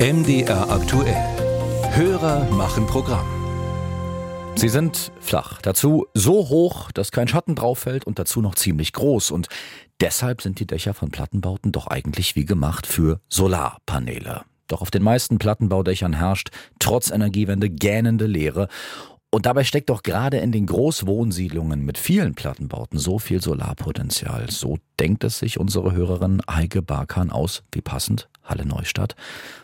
MDR aktuell. Hörer machen Programm. Sie sind flach, dazu so hoch, dass kein Schatten drauf fällt und dazu noch ziemlich groß. Und deshalb sind die Dächer von Plattenbauten doch eigentlich wie gemacht für Solarpaneele. Doch auf den meisten Plattenbaudächern herrscht trotz Energiewende gähnende Leere. Und dabei steckt doch gerade in den Großwohnsiedlungen mit vielen Plattenbauten so viel Solarpotenzial. So denkt es sich unsere Hörerin Heike Barkan aus, wie passend, Halle Neustadt,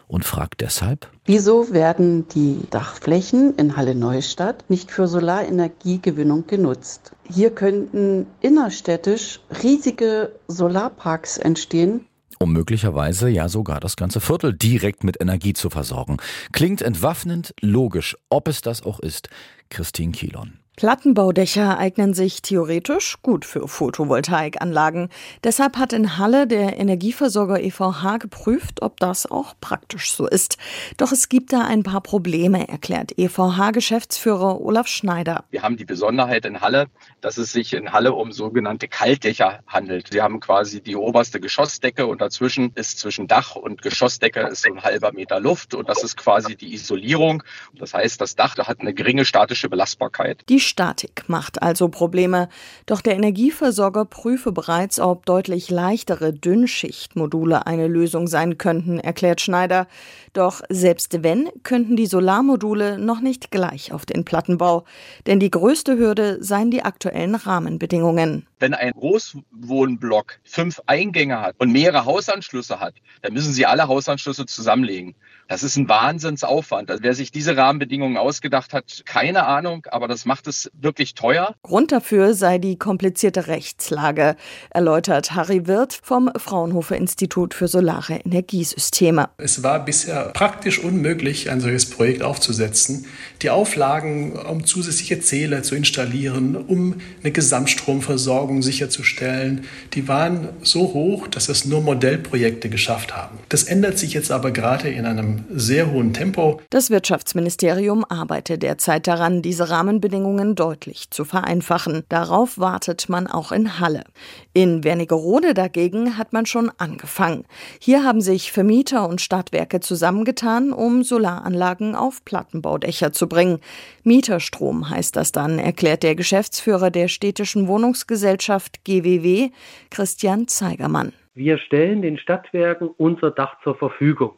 und fragt deshalb, wieso werden die Dachflächen in Halle Neustadt nicht für Solarenergiegewinnung genutzt? Hier könnten innerstädtisch riesige Solarparks entstehen, um möglicherweise ja sogar das ganze Viertel direkt mit Energie zu versorgen. Klingt entwaffnend logisch, ob es das auch ist. Christine Kielon. Plattenbaudächer eignen sich theoretisch gut für Photovoltaikanlagen. Deshalb hat in Halle der Energieversorger EVH geprüft, ob das auch praktisch so ist. Doch es gibt da ein paar Probleme, erklärt EVH-Geschäftsführer Olaf Schneider. Wir haben die Besonderheit in Halle, dass es sich in Halle um sogenannte Kaltdächer handelt. Wir haben quasi die oberste Geschossdecke und dazwischen ist zwischen Dach und Geschossdecke ist so ein halber Meter Luft und das ist quasi die Isolierung. Das heißt, das Dach hat eine geringe statische Belastbarkeit. Die Statik macht also Probleme. Doch der Energieversorger prüfe bereits, ob deutlich leichtere Dünnschichtmodule eine Lösung sein könnten, erklärt Schneider. Doch selbst wenn, könnten die Solarmodule noch nicht gleich auf den Plattenbau. Denn die größte Hürde seien die aktuellen Rahmenbedingungen. Wenn ein Großwohnblock fünf Eingänge hat und mehrere Hausanschlüsse hat, dann müssen Sie alle Hausanschlüsse zusammenlegen. Das ist ein Wahnsinnsaufwand. Also wer sich diese Rahmenbedingungen ausgedacht hat, keine Ahnung, aber das macht es wirklich teuer. Grund dafür sei die komplizierte Rechtslage, erläutert Harry Wirth vom Fraunhofer Institut für Solare Energiesysteme. Es war bisher praktisch unmöglich, ein solches Projekt aufzusetzen. Die Auflagen, um zusätzliche Zähler zu installieren, um eine Gesamtstromversorgung sicherzustellen, die waren so hoch, dass es nur Modellprojekte geschafft haben. Das ändert sich jetzt aber gerade in einem sehr hohen Tempo. Das Wirtschaftsministerium arbeitet derzeit daran, diese Rahmenbedingungen deutlich zu vereinfachen. Darauf wartet man auch in Halle. In Wernigerode dagegen hat man schon angefangen. Hier haben sich Vermieter und Stadtwerke zusammengetan, um Solaranlagen auf Plattenbaudächer zu bringen. Mieterstrom heißt das dann, erklärt der Geschäftsführer der städtischen Wohnungsgesellschaft GWW, Christian Zeigermann. Wir stellen den Stadtwerken unser Dach zur Verfügung.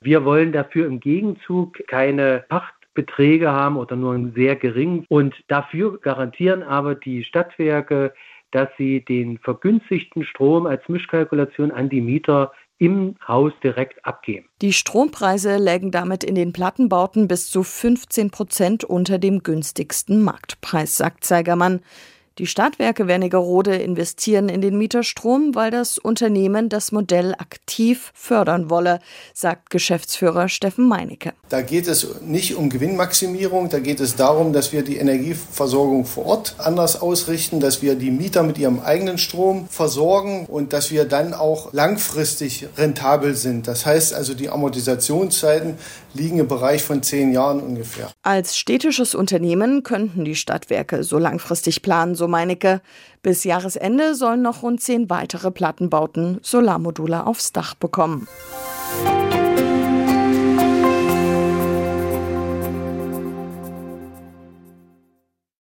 Wir wollen dafür im Gegenzug keine Pachtbeträge haben oder nur einen sehr geringen. Und dafür garantieren aber die Stadtwerke, dass sie den vergünstigten Strom als Mischkalkulation an die Mieter im Haus direkt abgeben. Die Strompreise lägen damit in den Plattenbauten bis zu 15 Prozent unter dem günstigsten Marktpreis, sagt Zeigermann. Die Stadtwerke Wernigerode investieren in den Mieterstrom, weil das Unternehmen das Modell aktiv fördern wolle, sagt Geschäftsführer Steffen Meinecke. Da geht es nicht um Gewinnmaximierung, da geht es darum, dass wir die Energieversorgung vor Ort anders ausrichten, dass wir die Mieter mit ihrem eigenen Strom versorgen und dass wir dann auch langfristig rentabel sind. Das heißt also, die Amortisationszeiten liegen im Bereich von zehn Jahren ungefähr. Als städtisches Unternehmen könnten die Stadtwerke so langfristig planen, so Meinecke. Bis Jahresende sollen noch rund zehn weitere Plattenbauten Solarmodule aufs Dach bekommen.